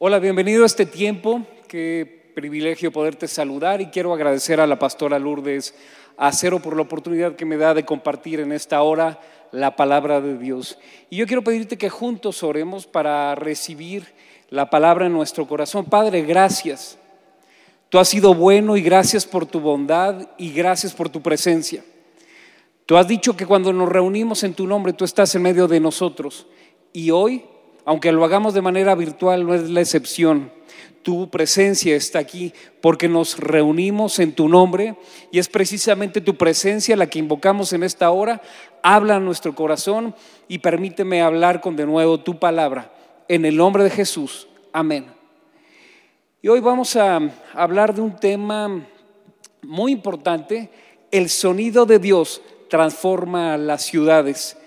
Hola, bienvenido a este tiempo. Qué privilegio poderte saludar y quiero agradecer a la pastora Lourdes Acero por la oportunidad que me da de compartir en esta hora la palabra de Dios. Y yo quiero pedirte que juntos oremos para recibir la palabra en nuestro corazón. Padre, gracias. Tú has sido bueno y gracias por tu bondad y gracias por tu presencia. Tú has dicho que cuando nos reunimos en tu nombre, tú estás en medio de nosotros. Y hoy, aunque lo hagamos de manera virtual, no es la excepción. Tu presencia está aquí porque nos reunimos en tu nombre y es precisamente tu presencia la que invocamos en esta hora. Habla a nuestro corazón y permíteme hablar con de nuevo tu palabra. En el nombre de Jesús. Amén. Y hoy vamos a hablar de un tema muy importante. El sonido de Dios transforma las ciudades.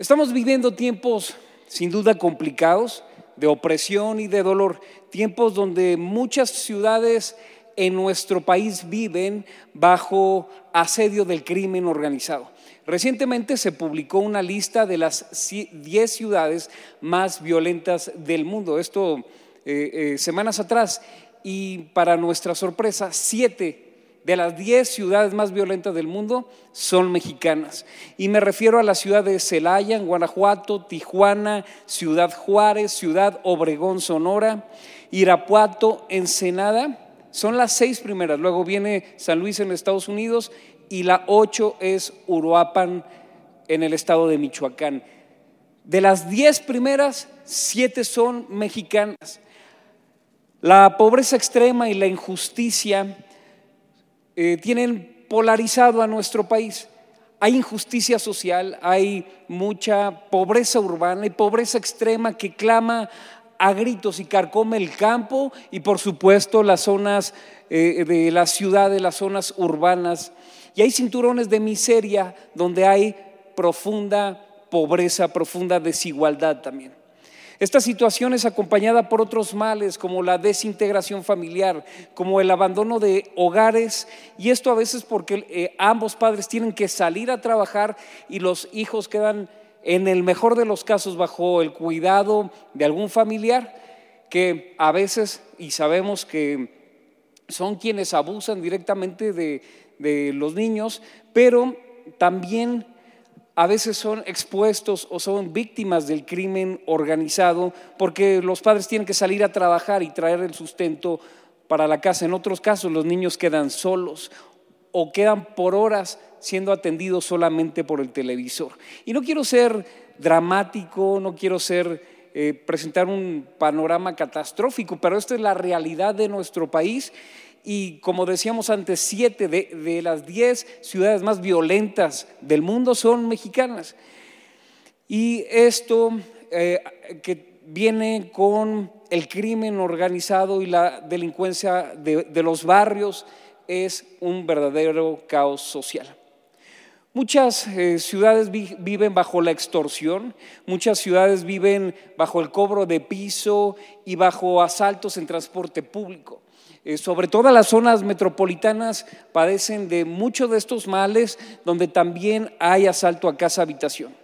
Estamos viviendo tiempos sin duda complicados, de opresión y de dolor, tiempos donde muchas ciudades en nuestro país viven bajo asedio del crimen organizado. Recientemente se publicó una lista de las 10 ciudades más violentas del mundo, esto eh, eh, semanas atrás, y para nuestra sorpresa, siete de las 10 ciudades más violentas del mundo son mexicanas. Y me refiero a la ciudad de Celaya, en Guanajuato, Tijuana, Ciudad Juárez, Ciudad Obregón, Sonora, Irapuato, Ensenada. Son las seis primeras. Luego viene San Luis en Estados Unidos y la ocho es Uruapan en el estado de Michoacán. De las diez primeras, siete son mexicanas. La pobreza extrema y la injusticia eh, tienen polarizado a nuestro país. Hay injusticia social, hay mucha pobreza urbana y pobreza extrema que clama a gritos y carcome el campo y por supuesto las zonas eh, de la ciudad, de las zonas urbanas. Y hay cinturones de miseria donde hay profunda pobreza, profunda desigualdad también. Esta situación es acompañada por otros males como la desintegración familiar, como el abandono de hogares, y esto a veces porque eh, ambos padres tienen que salir a trabajar y los hijos quedan en el mejor de los casos bajo el cuidado de algún familiar que a veces, y sabemos que son quienes abusan directamente de, de los niños, pero también a veces son expuestos o son víctimas del crimen organizado porque los padres tienen que salir a trabajar y traer el sustento para la casa. En otros casos los niños quedan solos o quedan por horas siendo atendidos solamente por el televisor. Y no quiero ser dramático, no quiero ser eh, presentar un panorama catastrófico, pero esta es la realidad de nuestro país y como decíamos antes, siete de, las diez ciudades más violentas del mundo son mexicanas. Y esto eh, que viene con el crimen organizado y la delincuencia de, los barrios es un verdadero caos social. Muchas eh, ciudades viven bajo la extorsión, muchas ciudades viven bajo el cobro de piso y bajo asaltos en transporte público. Eh, sobre todo las zonas metropolitanas padecen de muchos de estos males, donde también hay asalto a casa habitación.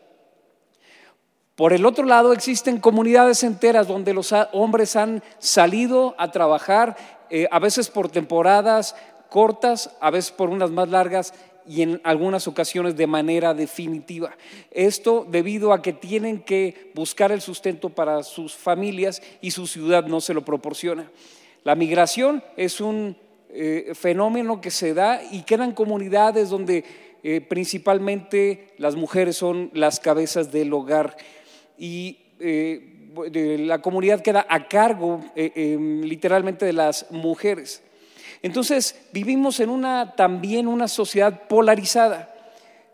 Por el otro lado, existen comunidades enteras donde los hombres han salido a trabajar, eh, a veces por temporadas cortas, a veces por unas más largas y en algunas ocasiones de manera definitiva. Esto debido a que tienen que buscar el sustento para sus familias y su ciudad no se lo proporciona. La migración es un eh, fenómeno que se da y quedan comunidades donde eh, principalmente las mujeres son las cabezas del hogar y eh, la comunidad queda a cargo em, literalmente de las mujeres. Entonces vivimos en una también una sociedad polarizada.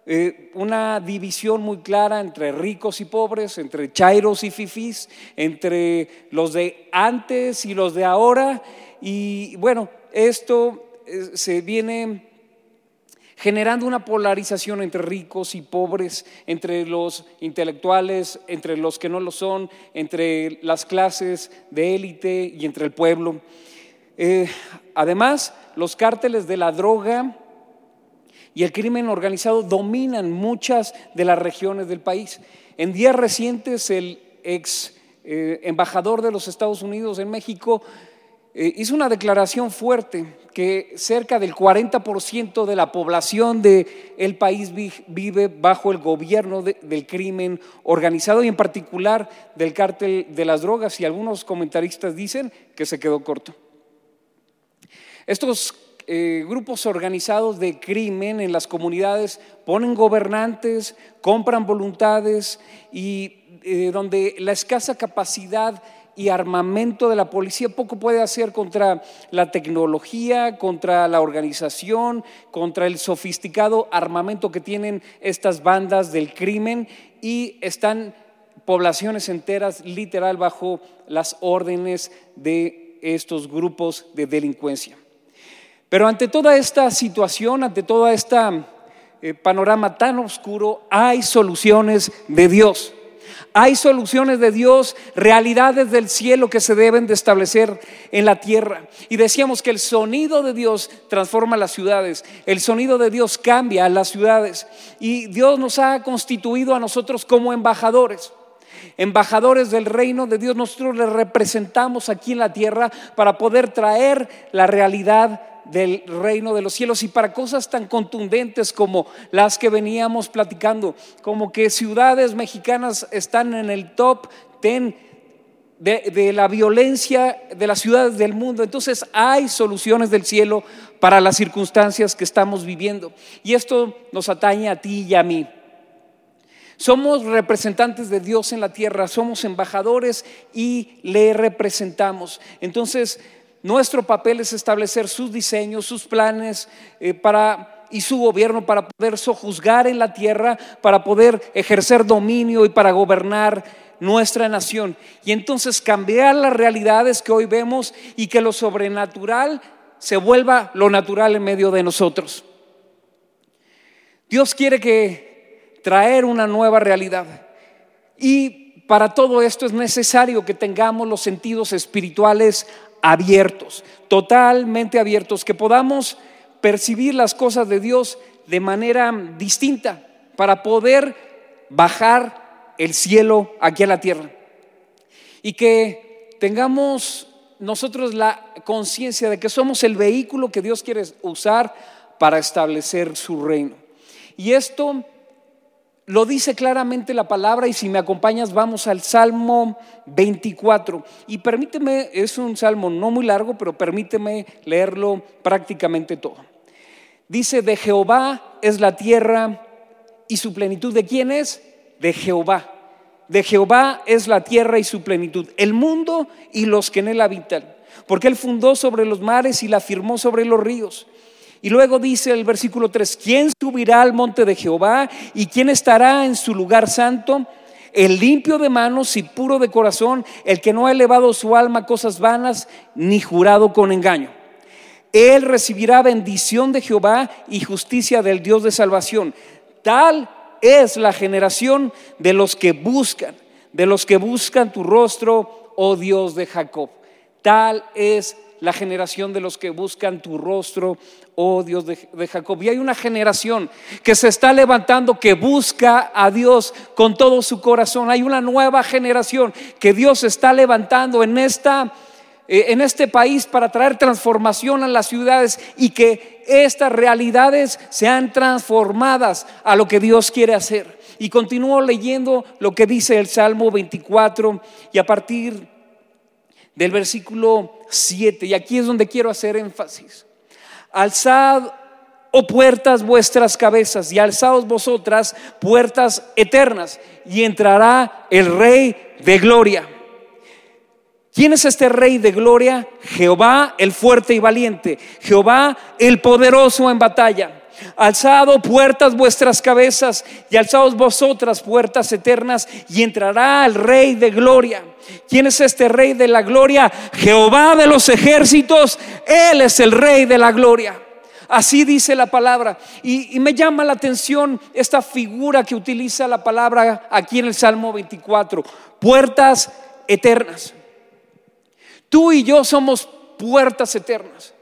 Eh, una división muy clara entre ricos y pobres, entre chairos y fifís, entre los de antes y los de ahora. Y bueno, esto eh, se viene generando una polarización entre ricos y pobres, entre los intelectuales, entre los que no lo son, entre las clases de élite y entre el pueblo. Eh, además, los cárteles de la droga y el crimen organizado dominan muchas de las regiones del país. En días recientes el ex eh, embajador de los Estados Unidos en México, eh, hizo una declaración fuerte que cerca del 40% de la población del el país vive bajo el gobierno del crimen organizado y en particular del cártel de las drogas y algunos comentaristas dicen que se quedó corto. Estos eh, grupos organizados de crimen en las comunidades ponen gobernantes, compran voluntades y eh, donde la escasa capacidad y armamento de la policía poco puede hacer contra la tecnología, contra la organización, contra el sofisticado armamento que tienen estas bandas del crimen y están poblaciones enteras literal bajo las órdenes de estos grupos de delincuencia. Pero ante toda esta situación, ante toda esta eh, panorama tan oscuro, hay soluciones de Dios. Hay soluciones de Dios, realidades del cielo que se deben de establecer en la tierra. Y decíamos que el sonido de Dios transforma las ciudades, el sonido de Dios cambia las ciudades. Y Dios nos ha constituido a nosotros como embajadores. Embajadores del reino de Dios, nosotros le representamos aquí en la tierra para poder traer la realidad del reino de los cielos y para cosas tan contundentes como las que veníamos platicando, como que ciudades mexicanas están en el top ten de, la violencia de las ciudades del mundo. Entonces hay soluciones del cielo para las circunstancias que estamos viviendo. Y esto nos atañe a ti y a mí. Somos representantes de Dios en la tierra, somos embajadores y le representamos. Entonces, nuestro papel es establecer sus diseños, sus planes eh, para, y su gobierno para poder sojuzgar en la tierra, para poder ejercer dominio y para gobernar nuestra nación. Y entonces cambiar las realidades que hoy vemos y que lo sobrenatural se vuelva lo natural en medio de nosotros. Dios quiere que traer una nueva realidad. Y para todo esto es necesario que tengamos los sentidos espirituales abiertos, totalmente abiertos, que podamos percibir las cosas de Dios de manera distinta para poder bajar el cielo aquí a la tierra. Y que tengamos nosotros la conciencia de que somos el vehículo que Dios quiere usar para establecer su reino. Y esto lo dice claramente la palabra y si me acompañas vamos al Salmo 24. Y permíteme, es un salmo no muy largo, pero permíteme leerlo prácticamente todo. Dice, de Jehová es la tierra y su plenitud. ¿De quién es? De Jehová. De Jehová es la tierra y su plenitud, el mundo y los que en él habitan. Porque él fundó sobre los mares y la firmó sobre los ríos. Y luego dice el versículo 3, ¿quién subirá al monte de Jehová y quién estará en su lugar santo? El limpio de manos y puro de corazón, el que no ha elevado su alma a cosas vanas ni jurado con engaño. Él recibirá bendición de Jehová y justicia del Dios de salvación. Tal es la generación de los que buscan, de los que buscan tu rostro, oh Dios de Jacob. Tal es la generación de los que buscan tu rostro, oh Dios de, Jacob. Y hay una generación que se está levantando, que busca a Dios con todo su corazón. Hay una nueva generación que Dios está levantando en esta eh, en este país para traer transformación a las ciudades y que estas realidades sean transformadas a lo que Dios quiere hacer. Y continúo leyendo lo que dice el Salmo 24 y a partir del versículo 7, y aquí es donde quiero hacer énfasis. Alzad, oh puertas, vuestras cabezas, y alzaos vosotras, puertas eternas, y entrará el Rey de gloria. ¿Quién es este Rey de gloria? Jehová el fuerte y valiente, Jehová el poderoso en batalla. Alzado puertas vuestras cabezas y alzaos vosotras puertas eternas y entrará el Rey de gloria. ¿Quién es este Rey de la gloria? Jehová de los ejércitos, Él es el Rey de la gloria. Así dice la palabra. Y, y, me llama la atención esta figura que utiliza la palabra aquí en el Salmo 24. Puertas eternas. Tú y yo somos puertas eternas.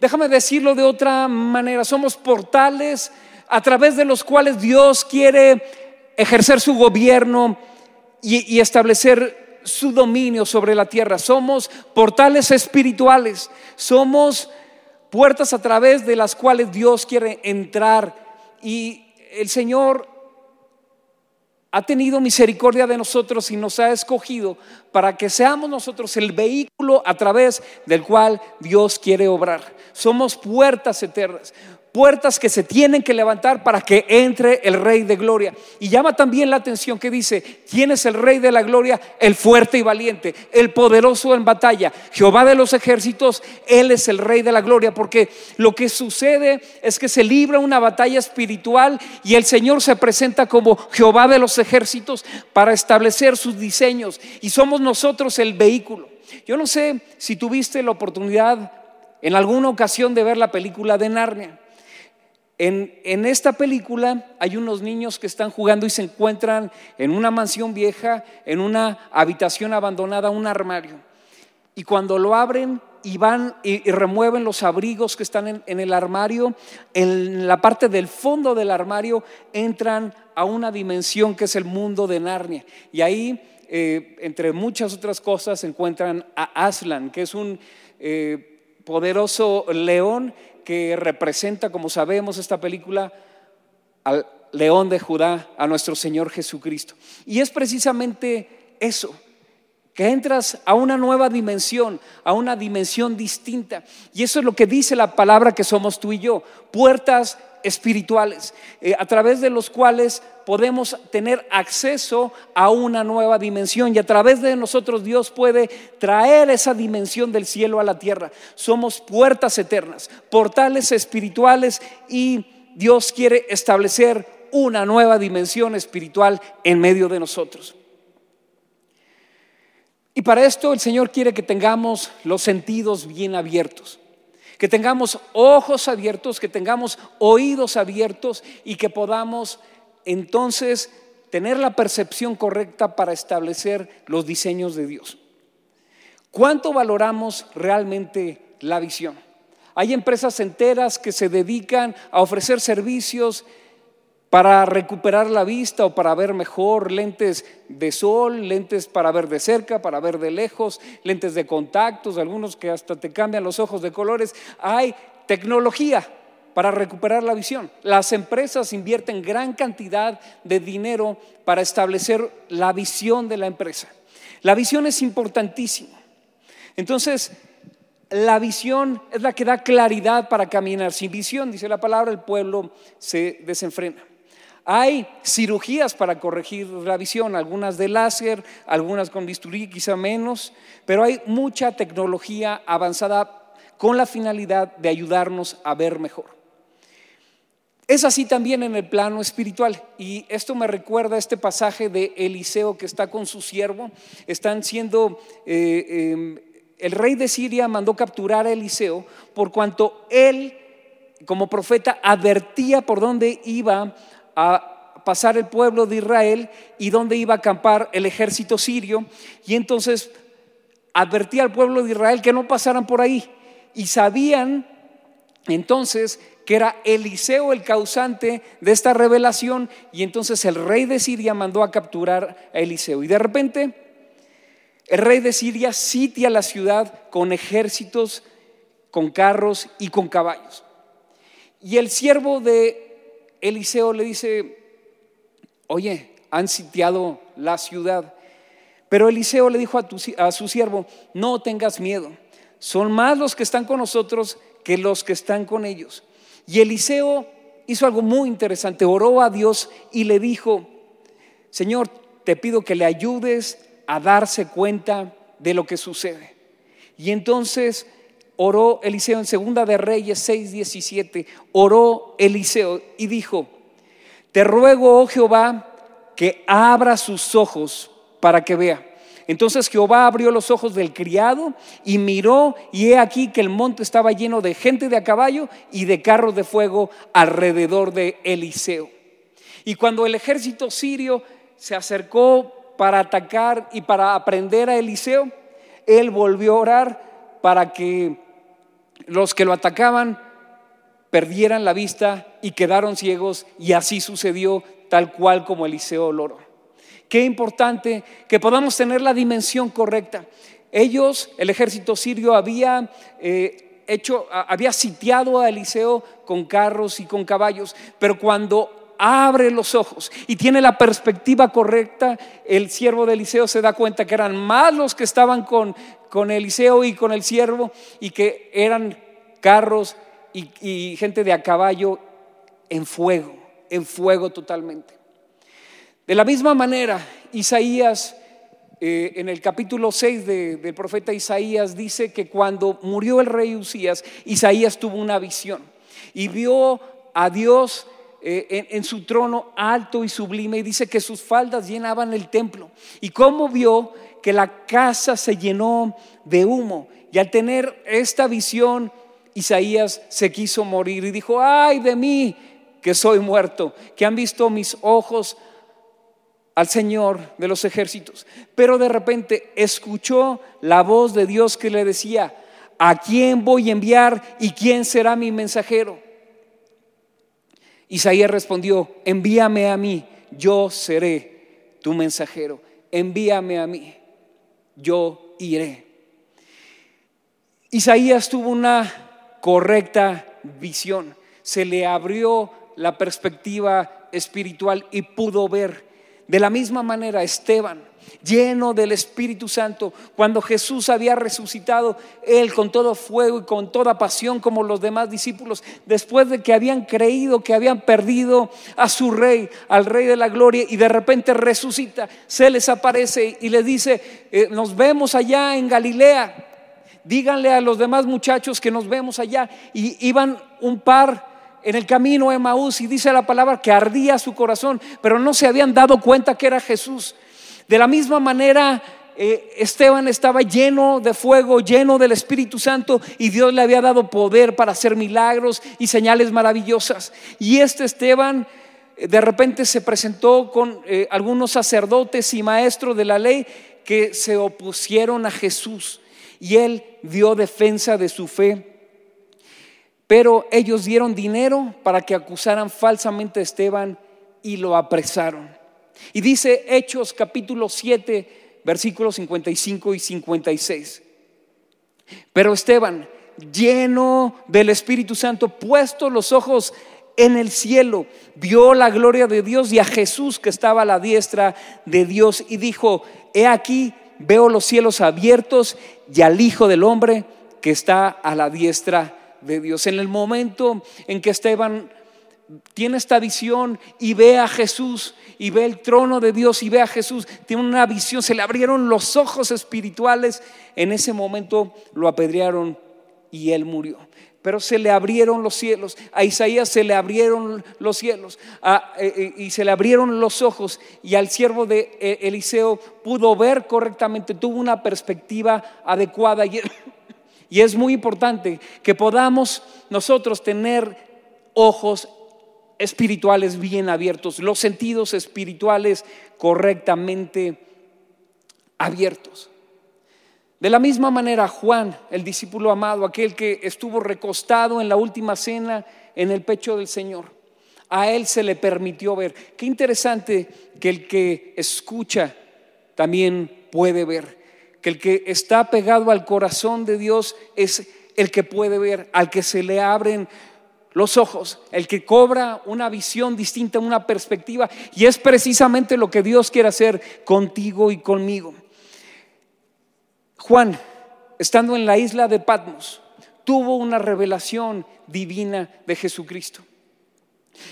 Déjame decirlo de otra manera, somos portales a través de los cuales Dios quiere ejercer su gobierno y, establecer su dominio sobre la tierra. Somos portales espirituales, somos puertas a través de las cuales Dios quiere entrar. Y el Señor ha tenido misericordia de nosotros y nos ha escogido para que seamos nosotros el vehículo a través del cual Dios quiere obrar. Somos puertas eternas puertas que se tienen que levantar para que entre el Rey de Gloria. Y llama también la atención que dice, ¿quién es el Rey de la Gloria? El fuerte y valiente, el poderoso en batalla, Jehová de los ejércitos, Él es el Rey de la Gloria, porque lo que sucede es que se libra una batalla espiritual y el Señor se presenta como Jehová de los ejércitos para establecer sus diseños y somos nosotros el vehículo. Yo no sé si tuviste la oportunidad en alguna ocasión de ver la película de Narnia. En, esta película hay unos niños que están jugando y se encuentran en una mansión vieja, en una habitación abandonada, un armario. Y cuando lo abren y van y, remueven los abrigos que están en, el armario, en la parte del fondo del armario entran a una dimensión que es el mundo de Narnia. Y ahí, eh, entre muchas otras cosas, encuentran a Aslan, que es un eh, poderoso león que representa, como sabemos, esta película al león de Judá, a nuestro Señor Jesucristo. Y es precisamente eso, que entras a una nueva dimensión, a una dimensión distinta. Y eso es lo que dice la palabra que somos tú y yo, puertas espirituales, eh, a través de los cuales podemos tener acceso a una nueva dimensión y a través de nosotros Dios puede traer esa dimensión del cielo a la tierra. Somos puertas eternas, portales espirituales y Dios quiere establecer una nueva dimensión espiritual en medio de nosotros. Y para esto el Señor quiere que tengamos los sentidos bien abiertos, que tengamos ojos abiertos, que tengamos oídos abiertos y que podamos entonces tener la percepción correcta para establecer los diseños de Dios. ¿Cuánto valoramos realmente la visión? Hay empresas enteras que se dedican a ofrecer servicios para recuperar la vista o para ver mejor, lentes de sol, lentes para ver de cerca, para ver de lejos, lentes de contactos, algunos que hasta te cambian los ojos de colores. Hay tecnología para recuperar la visión. Las empresas invierten gran cantidad de dinero para establecer la visión de la empresa. La visión es importantísima. Entonces, la visión es la que da claridad para caminar. Sin visión, dice la palabra, el pueblo se desenfrena. Hay cirugías para corregir la visión, algunas de láser, algunas con bisturí, quizá menos, pero hay mucha tecnología avanzada con la finalidad de ayudarnos a ver mejor. Es así también en el plano espiritual. Y esto me recuerda a este pasaje de Eliseo que está con su siervo. Están siendo, eh, em, el rey de Siria mandó capturar a Eliseo por cuanto él, como profeta, advertía por dónde iba a pasar el pueblo de Israel y dónde iba a acampar el ejército sirio. Y entonces advertía al pueblo de Israel que no pasaran por ahí. Y sabían entonces que era Eliseo el causante de esta revelación y entonces el rey de Siria mandó a capturar a Eliseo. Y de repente el rey de Siria sitia la ciudad con ejércitos, con carros y con caballos. Y el siervo de Eliseo le dice, oye, han sitiado la ciudad. Pero Eliseo le dijo a, su siervo, no tengas miedo, son más los que están con nosotros que los que están con ellos. Y Eliseo hizo algo muy interesante, oró a Dios y le dijo, Señor, te pido que le ayudes a darse cuenta de lo que sucede. Y entonces oró Eliseo en Segunda de Reyes 6:17, oró Eliseo y dijo, te ruego, oh Jehová, que abra sus ojos para que vea. Entonces Jehová abrió los ojos del criado y miró y he aquí que el monte estaba lleno de gente de a caballo y de carros de fuego alrededor de Eliseo. Y cuando el ejército sirio se acercó para atacar y para aprender a Eliseo, él volvió a orar para que los que lo atacaban perdieran la vista y quedaron ciegos y así sucedió tal cual como Eliseo lo Qué importante que podamos tener la dimensión correcta. Ellos, el ejército sirio, había eh, hecho, había sitiado a Eliseo con carros y con caballos, pero cuando abre los ojos y tiene la perspectiva correcta, el siervo de Eliseo se da cuenta que eran más los que estaban con, con Eliseo y con el siervo y que eran carros y, gente de a caballo en fuego, en fuego totalmente. De la misma manera, Isaías, eh, en el capítulo 6 del profeta Isaías, dice que cuando murió el rey Usías, Isaías tuvo una visión y vio a Dios eh, en, su trono alto y sublime y dice que sus faldas llenaban el templo. Y cómo vio que la casa se llenó de humo. Y al tener esta visión, Isaías se quiso morir y dijo, ay de mí que soy muerto, que han visto mis ojos al Señor de los ejércitos. Pero de repente escuchó la voz de Dios que le decía, ¿a quién voy a enviar y quién será mi mensajero? Isaías respondió, envíame a mí, yo seré tu mensajero, envíame a mí, yo iré. Isaías tuvo una correcta visión, se le abrió la perspectiva espiritual y pudo ver. De la misma manera, Esteban lleno del Espíritu Santo. Cuando Jesús había resucitado, él con todo fuego y con toda pasión como los demás discípulos, después de que habían creído que habían perdido a su rey, al rey de la gloria, y de repente resucita, se les aparece y les dice, eh, nos vemos allá en Galilea. Díganle a los demás muchachos que nos vemos allá. Y iban un par en el camino a Emaús y dice la palabra que ardía su corazón, pero no se habían dado cuenta que era Jesús. De la misma manera, eh, Esteban estaba lleno de fuego, lleno del Espíritu Santo y Dios le había dado poder para hacer milagros y señales maravillosas. Y este Esteban eh, de repente se presentó con eh, algunos sacerdotes y maestros de la ley que se opusieron a Jesús y él dio defensa de su fe. Pero ellos dieron dinero para que acusaran falsamente a Esteban y lo apresaron. Y dice Hechos capítulo 7, versículos 55 y 56. Pero Esteban, lleno del Espíritu Santo, puesto los ojos en el cielo, vio la gloria de Dios y a Jesús que estaba a la diestra de Dios y dijo, he aquí, veo los cielos abiertos y al Hijo del Hombre que está a la diestra de Dios. En el momento en que Esteban tiene esta visión y ve a Jesús y ve el trono de Dios y ve a Jesús, tiene una visión, se le abrieron los ojos espirituales, en ese momento lo apedrearon y él murió. Pero se le abrieron los cielos, a Isaías se le abrieron los cielos eh, eh, y se le abrieron los ojos y al siervo de eh, Eliseo pudo ver correctamente, tuvo una perspectiva adecuada y, y es muy importante que podamos nosotros tener ojos espirituales bien abiertos, los sentidos espirituales correctamente abiertos. De la misma manera, Juan, el discípulo amado, aquel que estuvo recostado en la última cena en el pecho del Señor, a él se le permitió ver. Qué interesante que el que escucha también puede ver, que el que está pegado al corazón de Dios es el que puede ver, al que se le abren los ojos, el que cobra una visión distinta, una perspectiva, y es precisamente lo que Dios quiere hacer contigo y conmigo. Juan, estando en la isla de Patmos, tuvo una revelación divina de Jesucristo.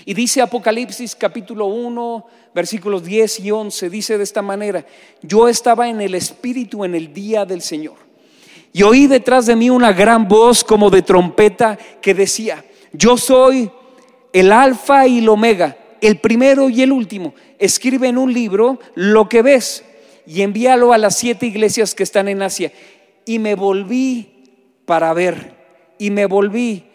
Y dice Apocalipsis capítulo 1, versículos 10 y 11, dice de esta manera, yo estaba en el Espíritu en el día del Señor. Y oí detrás de mí una gran voz como de trompeta que decía, yo soy el alfa y el omega, el primero y el último. Escribe en un libro lo que ves y envíalo a las siete iglesias que están en Asia. Y me volví para ver, y me volví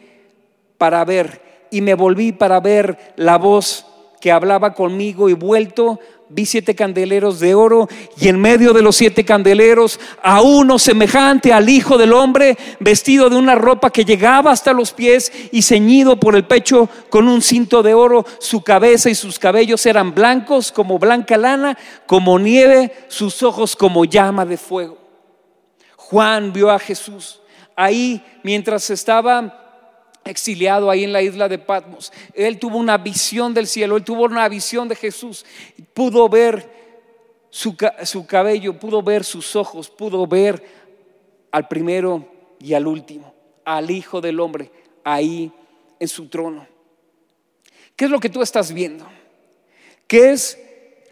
para ver, y me volví para ver la voz que hablaba conmigo y vuelto vi siete candeleros de oro y en medio de los siete candeleros a uno semejante al Hijo del Hombre, vestido de una ropa que llegaba hasta los pies y ceñido por el pecho con un cinto de oro. Su cabeza y sus cabellos eran blancos como blanca lana, como nieve, sus ojos como llama de fuego. Juan vio a Jesús ahí mientras estaba exiliado ahí en la isla de Patmos. Él tuvo una visión del cielo, él tuvo una visión de Jesús, pudo ver su, cabello, pudo ver sus ojos, pudo ver al primero y al último, al Hijo del Hombre, ahí en su trono. ¿Qué es lo que tú estás viendo? ¿Qué es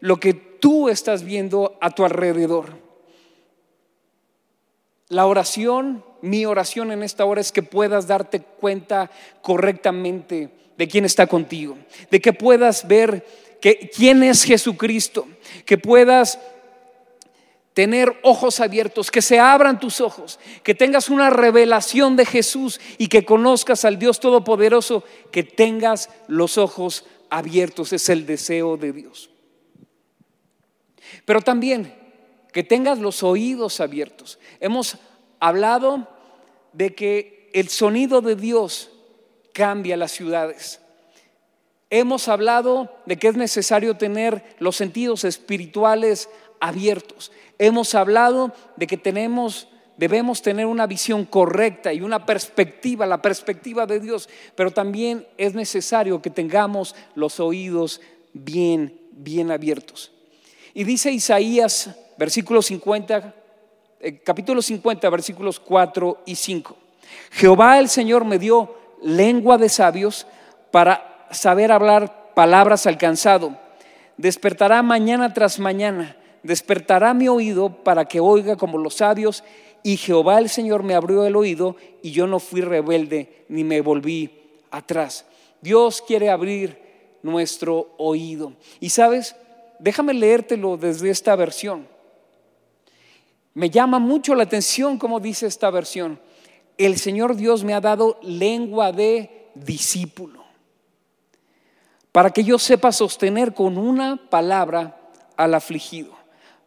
lo que tú estás viendo a tu alrededor? La oración mi oración en esta hora es que puedas darte cuenta correctamente de quién está contigo, de que puedas ver que, quién es Jesucristo, que puedas tener ojos abiertos, que se abran tus ojos, que tengas una revelación de Jesús y que conozcas al Dios Todopoderoso, que tengas los ojos abiertos, es el deseo de Dios. Pero también que tengas los oídos abiertos. Hemos hablado de que el sonido de Dios cambia las ciudades. Hemos hablado de que es necesario tener los sentidos espirituales abiertos. Hemos hablado de que tenemos debemos tener una visión correcta y una perspectiva, la perspectiva de Dios, pero también es necesario que tengamos los oídos bien bien abiertos. Y dice Isaías, versículo 50, eh, capítulo 50, versículos 4 y 5. Jehová el Señor me dio lengua de sabios para saber hablar palabras alcanzado. Despertará mañana tras mañana, despertará mi oído para que oiga como los sabios. Y Jehová el Señor me abrió el oído y yo no fui rebelde ni me volví atrás. Dios quiere abrir nuestro oído. Y sabes, déjame leértelo desde esta versión. Me llama mucho la atención como dice esta versión. El Señor Dios me ha dado lengua de discípulo para que yo sepa sostener con una palabra al afligido.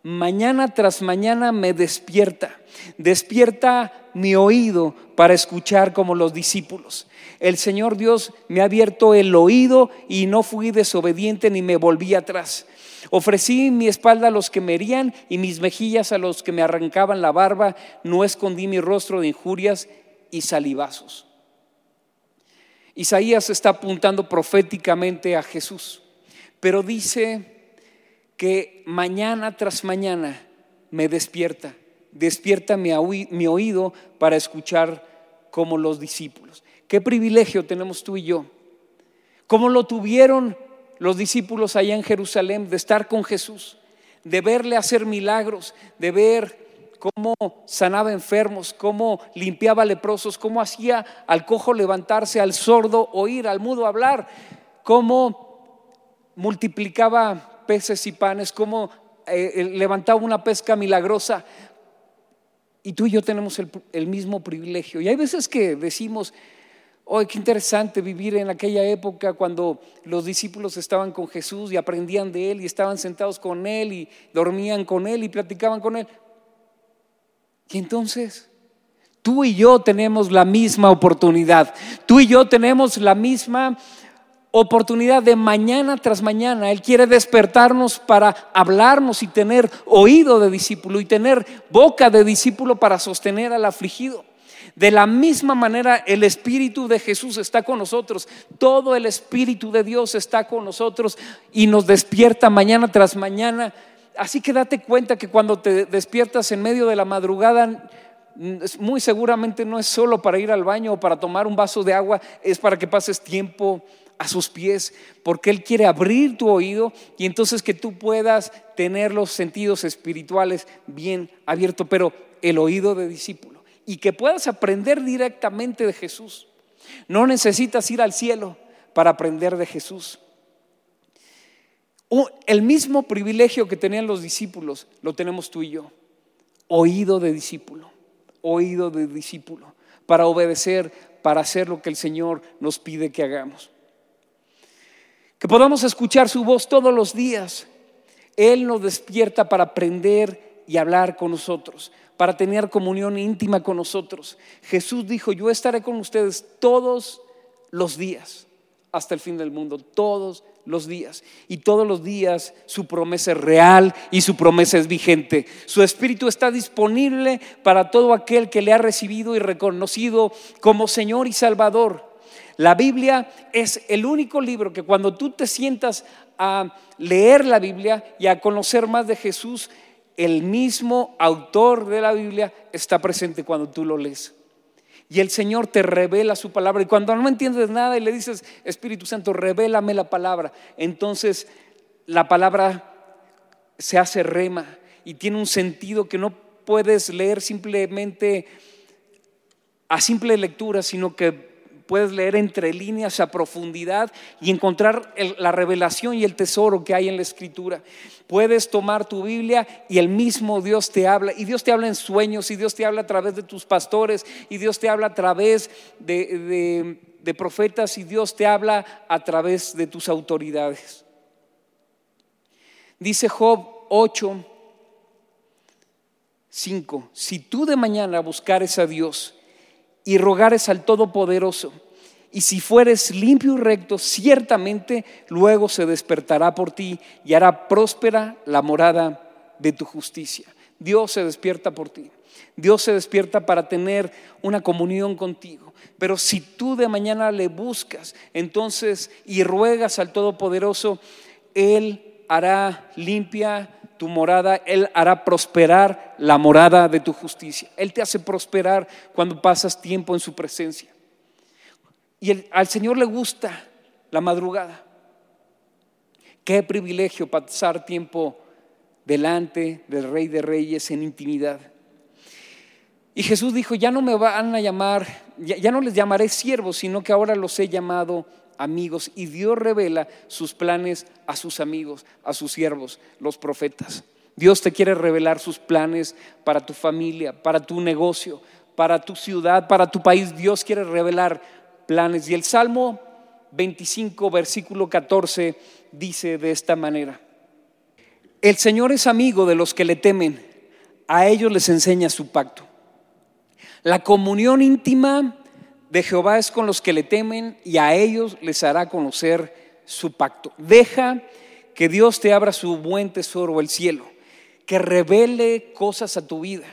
Mañana tras mañana me despierta, despierta mi oído para escuchar como los discípulos. El Señor Dios me ha abierto el oído y no fui desobediente ni me volví atrás. Ofrecí mi espalda a los que me herían y mis mejillas a los que me arrancaban la barba. No escondí mi rostro de injurias y salivazos. Isaías está apuntando proféticamente a Jesús, pero dice que mañana tras mañana me despierta, despierta mi, oído para escuchar como los discípulos. Qué privilegio tenemos tú y yo. Como lo tuvieron los discípulos allá en Jerusalén, de estar con Jesús, de verle hacer milagros, de ver cómo sanaba enfermos, cómo limpiaba leprosos, cómo hacía al cojo levantarse, al sordo oír, al mudo hablar, cómo multiplicaba peces y panes, cómo eh, levantaba una pesca milagrosa. Y tú y yo tenemos el mismo privilegio. Y hay veces que decimos, Oh, qué interesante vivir en aquella época cuando los discípulos estaban con Jesús y aprendían de Él y estaban sentados con Él y dormían con Él y platicaban con Él. Y entonces, tú y yo tenemos la misma oportunidad. Tú y yo tenemos la misma oportunidad de mañana tras mañana. Él quiere despertarnos para hablarnos y tener oído de discípulo y tener boca de discípulo para sostener al afligido. De la misma manera, el Espíritu de Jesús está con nosotros. Todo el Espíritu de Dios está con nosotros y nos despierta mañana tras mañana. Así que date cuenta que cuando te despiertas en medio de la madrugada, muy seguramente no es solo para ir al baño o para tomar un vaso de agua, es para que pases tiempo a sus pies, porque Él quiere abrir tu oído y entonces que tú puedas tener los sentidos espirituales bien abiertos, pero el oído de discípulo y que puedas aprender directamente de Jesús. No necesitas ir al cielo para aprender de Jesús. El mismo privilegio que tenían los discípulos lo tenemos tú y yo. Oído de discípulo, oído de discípulo, para obedecer, para hacer lo que el Señor nos pide que hagamos. que podamos escuchar su voz todos los días. Él nos despierta para aprender y hablar con nosotros, para tener comunión íntima con nosotros. Jesús dijo, yo estaré con ustedes todos los días, hasta el fin del mundo, todos los días. Y todos los días su promesa es real y su promesa es vigente. Su espíritu está disponible para todo aquel que le ha recibido y reconocido como Señor y Salvador. La Biblia es el único libro que cuando tú te sientas a leer la Biblia y a conocer más de Jesús, el mismo autor de la Biblia está presente cuando tú lo lees. Y el Señor te revela su palabra. Y cuando no entiendes nada y le dices, Espíritu Santo, revélame la palabra, entonces la palabra se hace rema y tiene un sentido que no puedes leer simplemente a simple lectura, sino que puedes leer entre líneas a profundidad y encontrar la revelación y el tesoro que hay en la escritura. Puedes tomar tu Biblia y el mismo Dios te habla. Y Dios te habla en sueños, y Dios te habla a través de tus pastores, y Dios te habla a través de, profetas, y Dios te habla a través de tus autoridades. Dice Job 8, 5, si tú de mañana buscares a Dios, y rogares al Todopoderoso. Y si fueres limpio y recto, ciertamente luego se despertará por ti y hará próspera la morada de tu justicia. Dios se despierta por ti. Dios se despierta para tener una comunión contigo. Pero si tú de mañana le buscas, entonces y ruegas al Todopoderoso, Él hará limpia tu morada, Él hará prosperar la morada de tu justicia. Él te hace prosperar cuando pasas tiempo en su presencia. Y al Señor le gusta la madrugada. Qué privilegio pasar tiempo delante del Rey de Reyes en intimidad. Y Jesús dijo, ya no me van a llamar, ya, ya no les llamaré siervos, sino que ahora los he llamado amigos y Dios revela sus planes a sus amigos, a sus siervos, los profetas. Dios te quiere revelar sus planes para tu familia, para tu negocio, para tu ciudad, para tu país. Dios quiere revelar planes. Y el Salmo 25, versículo 14, dice de esta manera, el Señor es amigo de los que le temen, a ellos les enseña su pacto. La comunión íntima de Jehová es con los que le temen y a ellos les hará conocer su pacto. Deja que Dios te abra su buen tesoro, el cielo, que revele cosas a tu vida.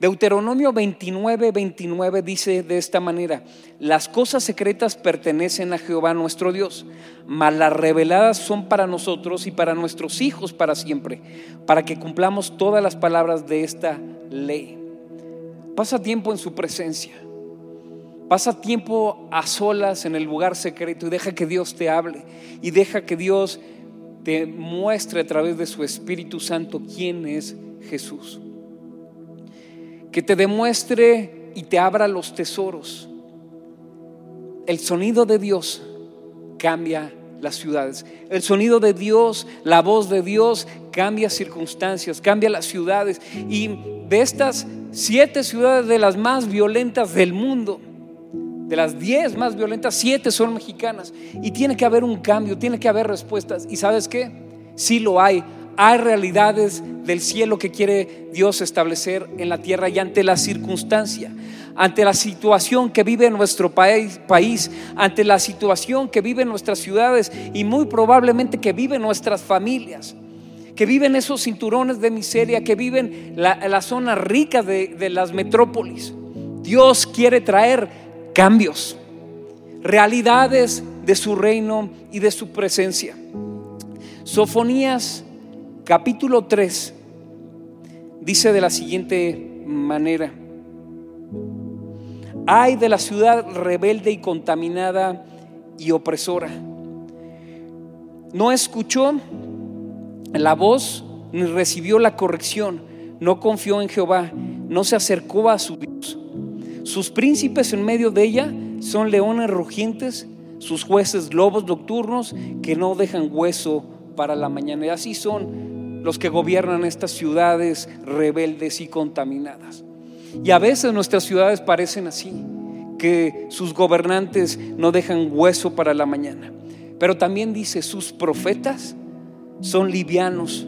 Deuteronomio 29, 29 dice de esta manera, las cosas secretas pertenecen a Jehová nuestro Dios, mas las reveladas son para nosotros y para nuestros hijos para siempre, para que cumplamos todas las palabras de esta ley. Pasa tiempo en su presencia. Pasa tiempo a solas en el lugar secreto y deja que Dios te hable y deja que Dios te muestre a través de su Espíritu Santo quién es Jesús. Que te demuestre y te abra los tesoros. El sonido de Dios cambia las ciudades. El sonido de Dios, la voz de Dios cambia circunstancias, cambia las ciudades. Y de estas siete ciudades de las más violentas del mundo, de las 10 más violentas, 7 son mexicanas. Y tiene que haber un cambio, tiene que haber respuestas. ¿Y sabes qué? Sí lo hay. Hay realidades del cielo que quiere Dios establecer en la tierra y ante la circunstancia, ante la situación que vive nuestro país, ante la situación que viven nuestras ciudades y muy probablemente que viven nuestras familias que viven esos cinturones de miseria, que viven la, la zona rica de, de las metrópolis. Dios quiere traer cambios, realidades de su reino y de su presencia. Sofonías capítulo 3 dice de la siguiente manera, hay de la ciudad rebelde y contaminada y opresora. No escuchó la voz ni recibió la corrección, no confió en Jehová, no se acercó a su Dios. Sus príncipes en medio de ella son leones rugientes, sus jueces lobos nocturnos que no dejan hueso para la mañana. Y así son los que gobiernan estas ciudades rebeldes y contaminadas. Y a veces nuestras ciudades parecen así, que sus gobernantes no dejan hueso para la mañana. Pero también dice, sus profetas son livianos,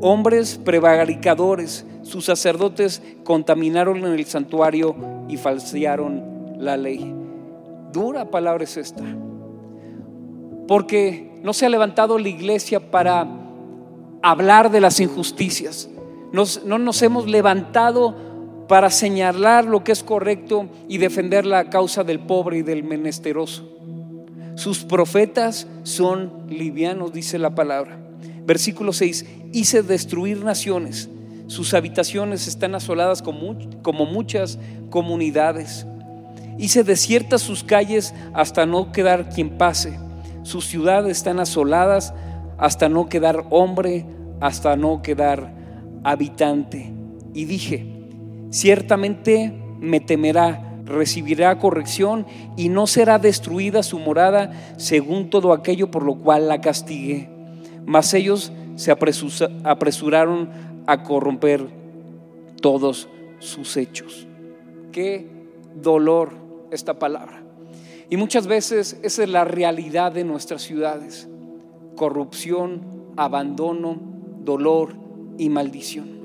hombres prevaricadores, sus sacerdotes contaminaron en el santuario y falsearon la ley. Dura palabra es esta. Porque no se ha levantado la iglesia para hablar de las injusticias. no nos hemos levantado para señalar lo que es correcto y defender la causa del pobre y del menesteroso. Sus profetas son livianos, dice la palabra. Versículo 6, hice destruir naciones, sus habitaciones están asoladas como, muchas comunidades. Hice desiertas sus calles hasta no quedar quien pase. Sus ciudades están asoladas hasta no quedar hombre, hasta no quedar habitante. Y dije, ciertamente me temerá, recibirá corrección y no será destruida su morada según todo aquello por lo cual la castigué. Mas ellos se apresuraron a corromper todos sus hechos. Qué dolor esta palabra. Y muchas veces esa es la realidad de nuestras ciudades. Corrupción, abandono, dolor y maldición.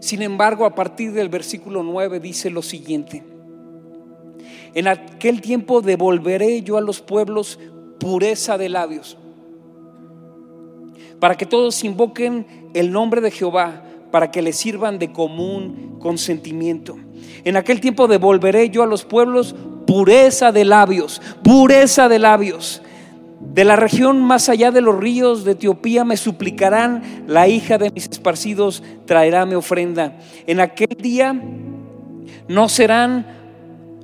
Sin embargo, a partir del versículo 9 dice lo siguiente. En aquel tiempo devolveré yo a los pueblos pureza de labios, para que todos invoquen el nombre de Jehová, para que le sirvan de común consentimiento. En aquel tiempo devolveré yo a los pueblos pureza de labios, pureza de labios. De la región más allá de los ríos de Etiopía me suplicarán, la hija de mis esparcidos traerá mi ofrenda. En aquel día no serán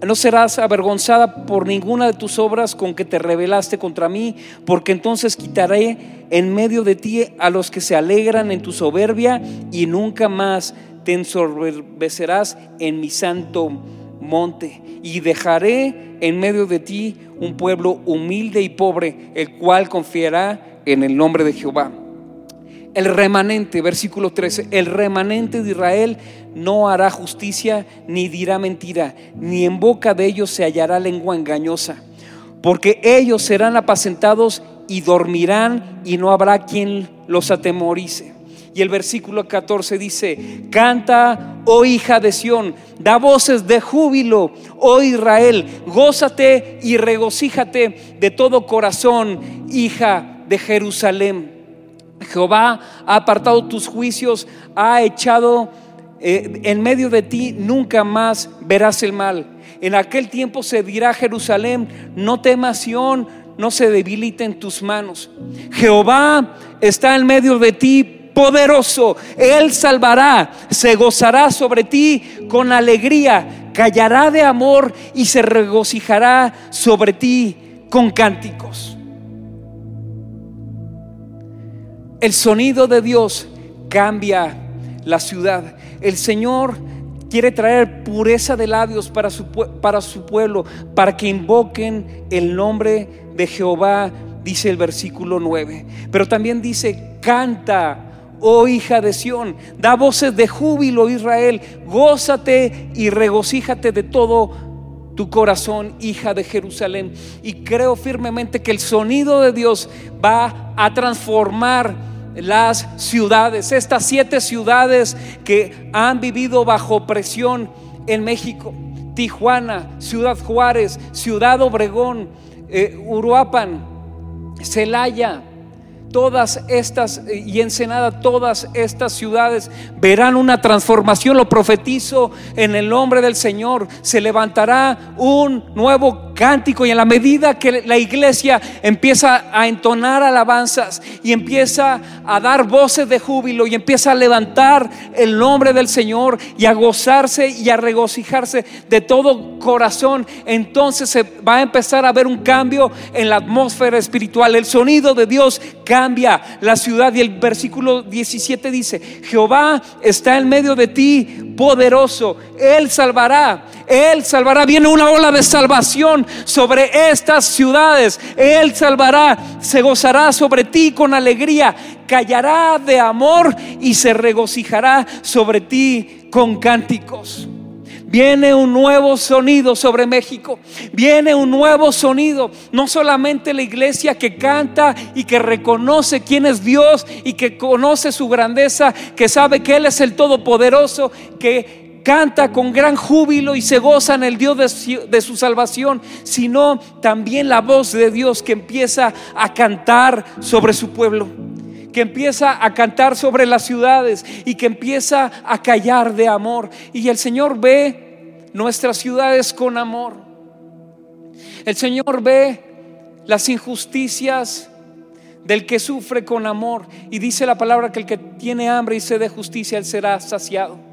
no serás avergonzada por ninguna de tus obras con que te rebelaste contra mí, porque entonces quitaré en medio de ti a los que se alegran en tu soberbia y nunca más te ensorbecerás en mi santo monte. Y dejaré en medio de ti un pueblo humilde y pobre, el cual confiará en el nombre de Jehová. El remanente, versículo 13, el remanente de Israel no hará justicia ni dirá mentira, ni en boca de ellos se hallará lengua engañosa, porque ellos serán apacentados y dormirán y no habrá quien los atemorice. Y el versículo 14 dice, canta, oh hija de Sión, da voces de júbilo, oh Israel, gózate y regocíjate de todo corazón, hija de Jerusalén. Jehová ha apartado tus juicios, ha echado eh, en medio de ti, nunca más verás el mal. En aquel tiempo se dirá Jerusalén, no temas Sión, no se debilite en tus manos. Jehová está en medio de ti, poderoso. Él salvará, se gozará sobre ti con alegría, callará de amor y se regocijará sobre ti con cánticos. El sonido de Dios cambia la ciudad. El Señor quiere traer pureza de labios para su, para su pueblo, para que invoquen el nombre de Jehová, dice el versículo 9. Pero también dice, canta, oh hija de Sión, da voces de júbilo, Israel, gózate y regocíjate de todo tu corazón, hija de Jerusalén. Y creo firmemente que el sonido de Dios va a transformar las ciudades, estas siete ciudades que han vivido bajo presión en México. Tijuana, Ciudad Juárez, Ciudad Obregón, eh, Uruapan, Celaya, todas estas eh, y Ensenada, todas estas ciudades verán una transformación, lo profetizo en el nombre del Señor. Se levantará un nuevo cántico y en la medida que la iglesia empieza a entonar alabanzas y empieza a dar voces de júbilo y empieza a levantar el nombre del Señor y a gozarse y a regocijarse de todo corazón, entonces se va a empezar a ver un cambio en la atmósfera espiritual. El sonido de Dios cambia la ciudad y el versículo 17 dice, Jehová está en medio de ti, poderoso, Él salvará, Él salvará, viene una ola de salvación sobre estas ciudades, Él salvará, se gozará sobre ti con alegría, callará de amor y se regocijará sobre ti con cánticos. Viene un nuevo sonido sobre México. Viene un nuevo sonido. No solamente la iglesia que canta y que reconoce quién es Dios y que conoce su grandeza, que sabe que Él es el Todopoderoso, que canta con gran júbilo y se goza en el Dios de su, salvación, sino también la voz de Dios que empieza a cantar sobre su pueblo que empieza a cantar sobre las ciudades y que empieza a callar de amor. Y el Señor ve nuestras ciudades con amor. El Señor ve las injusticias del que sufre con amor. Y dice la palabra que el que tiene hambre y sed de justicia, él será saciado.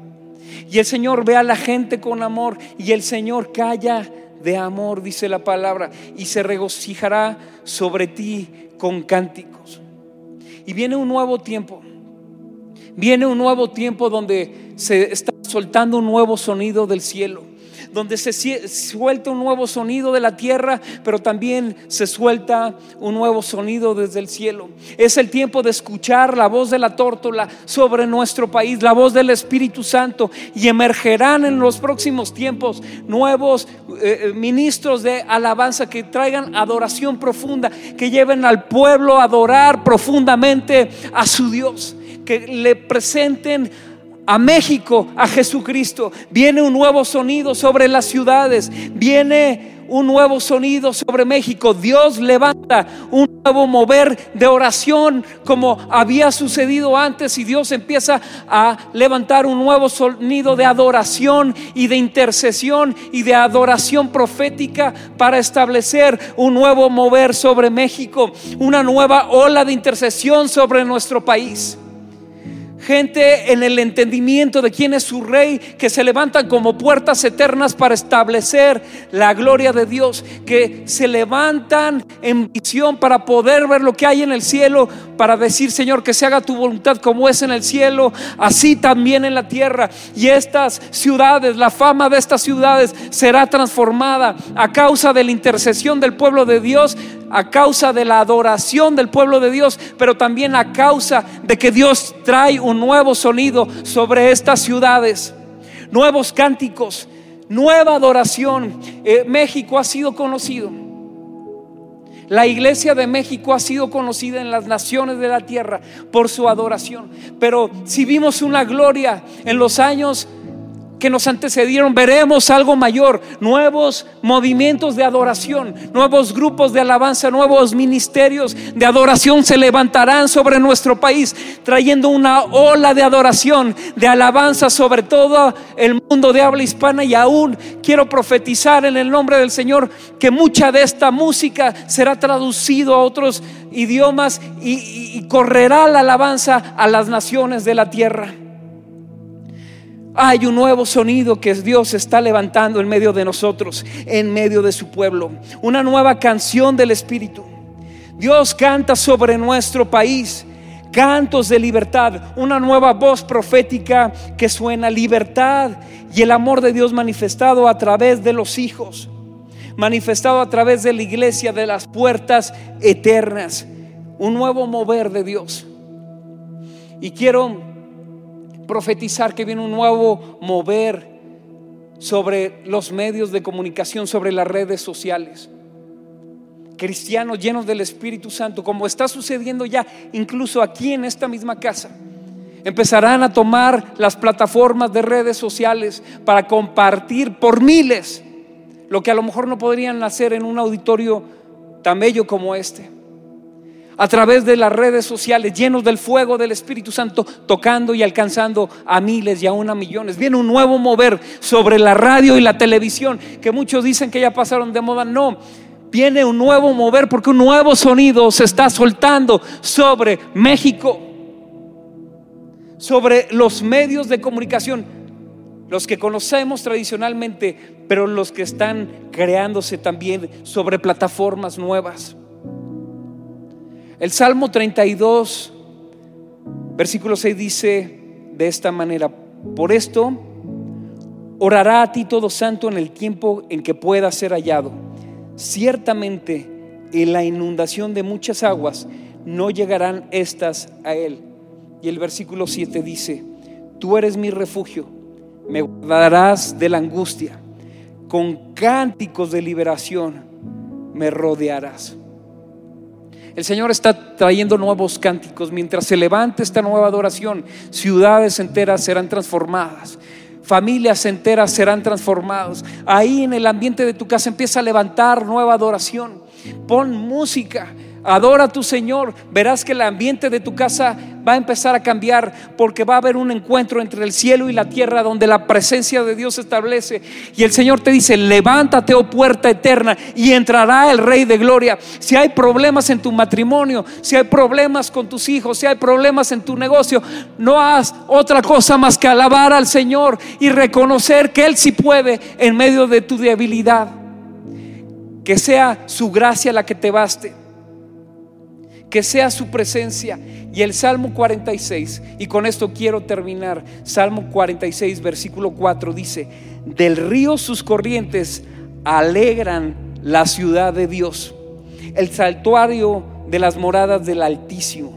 Y el Señor ve a la gente con amor y el Señor calla de amor, dice la palabra, y se regocijará sobre ti con cánticos. Y viene un nuevo tiempo. Viene un nuevo tiempo donde se está soltando un nuevo sonido del cielo donde se suelta un nuevo sonido de la tierra, pero también se suelta un nuevo sonido desde el cielo. Es el tiempo de escuchar la voz de la tórtola sobre nuestro país, la voz del Espíritu Santo, y emergerán en los próximos tiempos nuevos eh, eh, ministros de alabanza que traigan adoración profunda, que lleven al pueblo a adorar profundamente a su Dios, que le presenten a México, a Jesucristo. Viene un nuevo sonido sobre las ciudades. Viene un nuevo sonido sobre México. Dios levanta un nuevo mover de oración como había sucedido antes y Dios empieza a levantar un nuevo sonido de adoración y de intercesión y de adoración profética para establecer un nuevo mover sobre México, una nueva ola de intercesión sobre nuestro país gente en el entendimiento de quién es su rey, que se levantan como puertas eternas para establecer la gloria de Dios, que se levantan en visión para poder ver lo que hay en el cielo, para decir, Señor, que se haga tu voluntad como es en el cielo, así también en la tierra. Y estas ciudades, la fama de estas ciudades será transformada a causa de la intercesión del pueblo de Dios a causa de la adoración del pueblo de Dios, pero también a causa de que Dios trae un nuevo sonido sobre estas ciudades, nuevos cánticos, nueva adoración. Eh, México ha sido conocido. La iglesia de México ha sido conocida en las naciones de la tierra por su adoración. Pero si vimos una gloria en los años que nos antecedieron, veremos algo mayor, nuevos movimientos de adoración, nuevos grupos de alabanza, nuevos ministerios de adoración se levantarán sobre nuestro país, trayendo una ola de adoración, de alabanza sobre todo el mundo de habla hispana y aún quiero profetizar en el nombre del Señor que mucha de esta música será traducido a otros idiomas y, y correrá la alabanza a las naciones de la tierra. Hay un nuevo sonido que Dios está levantando en medio de nosotros, en medio de su pueblo. Una nueva canción del Espíritu. Dios canta sobre nuestro país cantos de libertad, una nueva voz profética que suena libertad y el amor de Dios manifestado a través de los hijos, manifestado a través de la iglesia de las puertas eternas, un nuevo mover de Dios. Y quiero profetizar que viene un nuevo mover sobre los medios de comunicación, sobre las redes sociales. Cristianos llenos del Espíritu Santo, como está sucediendo ya incluso aquí en esta misma casa. Empezarán a tomar las plataformas de redes sociales para compartir por miles lo que a lo mejor no podrían hacer en un auditorio tan bello como este a través de las redes sociales, llenos del fuego del Espíritu Santo, tocando y alcanzando a miles y aún a millones. Viene un nuevo mover sobre la radio y la televisión, que muchos dicen que ya pasaron de moda. No, viene un nuevo mover porque un nuevo sonido se está soltando sobre México, sobre los medios de comunicación, los que conocemos tradicionalmente, pero los que están creándose también sobre plataformas nuevas. El Salmo 32, versículo 6 dice de esta manera, por esto orará a ti todo santo en el tiempo en que pueda ser hallado. Ciertamente en la inundación de muchas aguas no llegarán estas a él. Y el versículo 7 dice, tú eres mi refugio, me guardarás de la angustia, con cánticos de liberación me rodearás. El Señor está trayendo nuevos cánticos. Mientras se levante esta nueva adoración, ciudades enteras serán transformadas. Familias enteras serán transformadas. Ahí en el ambiente de tu casa empieza a levantar nueva adoración. Pon música Adora a tu Señor. Verás que el ambiente de tu casa va a empezar a cambiar porque va a haber un encuentro entre el cielo y la tierra donde la presencia de Dios se establece. Y el Señor te dice, levántate, oh puerta eterna, y entrará el Rey de Gloria. Si hay problemas en tu matrimonio, si hay problemas con tus hijos, si hay problemas en tu negocio, no haz otra cosa más que alabar al Señor y reconocer que Él sí puede en medio de tu debilidad. Que sea su gracia la que te baste que sea su presencia. Y el Salmo 46, y con esto quiero terminar, Salmo 46, versículo 4 dice, del río sus corrientes alegran la ciudad de Dios, el santuario de las moradas del Altísimo.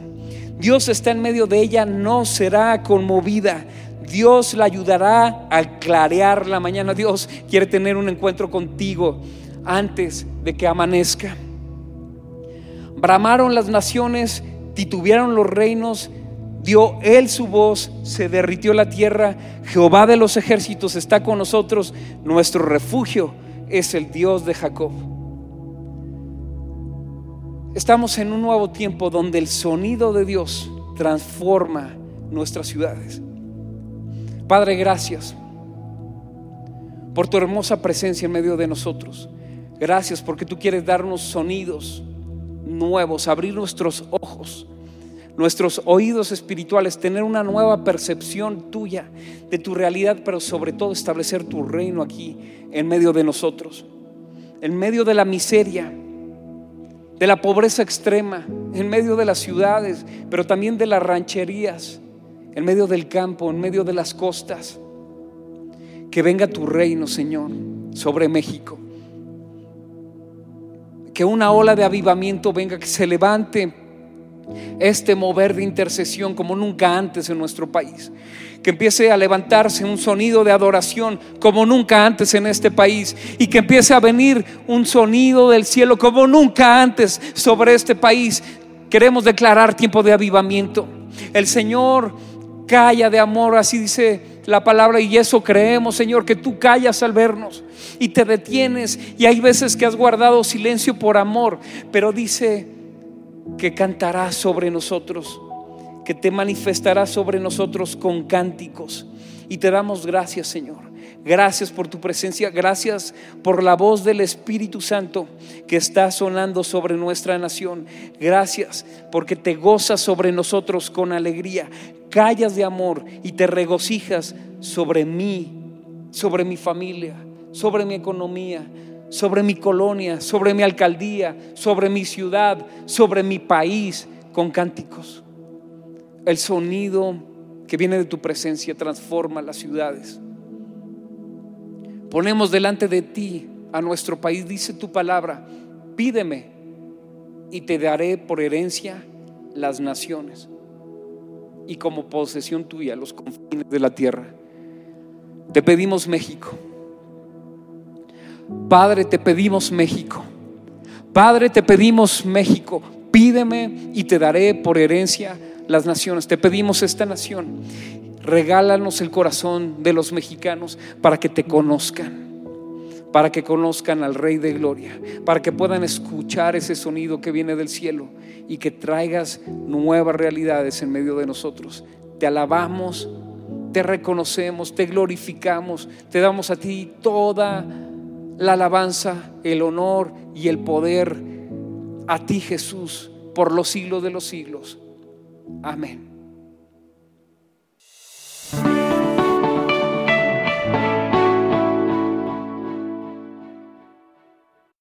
Dios está en medio de ella, no será conmovida. Dios la ayudará a clarear la mañana. Dios quiere tener un encuentro contigo antes de que amanezca. Bramaron las naciones, titubearon los reinos, dio él su voz, se derritió la tierra, Jehová de los ejércitos está con nosotros, nuestro refugio es el Dios de Jacob. Estamos en un nuevo tiempo donde el sonido de Dios transforma nuestras ciudades. Padre, gracias por tu hermosa presencia en medio de nosotros. Gracias porque tú quieres darnos sonidos nuevos, abrir nuestros ojos, nuestros oídos espirituales, tener una nueva percepción tuya de tu realidad, pero sobre todo establecer tu reino aquí en medio de nosotros, en medio de la miseria, de la pobreza extrema, en medio de las ciudades, pero también de las rancherías, en medio del campo, en medio de las costas. Que venga tu reino, Señor, sobre México que una ola de avivamiento venga, que se levante este mover de intercesión como nunca antes en nuestro país. Que empiece a levantarse un sonido de adoración como nunca antes en este país. Y que empiece a venir un sonido del cielo como nunca antes sobre este país. Queremos declarar tiempo de avivamiento. El Señor calla de amor, así dice la palabra y eso creemos, Señor, que tú callas al vernos y te detienes y hay veces que has guardado silencio por amor, pero dice que cantarás sobre nosotros, que te manifestarás sobre nosotros con cánticos y te damos gracias, Señor. Gracias por tu presencia, gracias por la voz del Espíritu Santo que está sonando sobre nuestra nación. Gracias porque te gozas sobre nosotros con alegría, callas de amor y te regocijas sobre mí, sobre mi familia, sobre mi economía, sobre mi colonia, sobre mi alcaldía, sobre mi ciudad, sobre mi país, con cánticos. El sonido que viene de tu presencia transforma las ciudades. Ponemos delante de ti a nuestro país, dice tu palabra, pídeme y te daré por herencia las naciones y como posesión tuya los confines de la tierra. Te pedimos México. Padre, te pedimos México. Padre, te pedimos México. Pídeme y te daré por herencia las naciones. Te pedimos esta nación regálanos el corazón de los mexicanos para que te conozcan, para que conozcan al Rey de Gloria, para que puedan escuchar ese sonido que viene del cielo y que traigas nuevas realidades en medio de nosotros. Te alabamos, te reconocemos, te glorificamos, te damos a ti toda la alabanza, el honor y el poder a ti Jesús por los siglos de los siglos. Amén.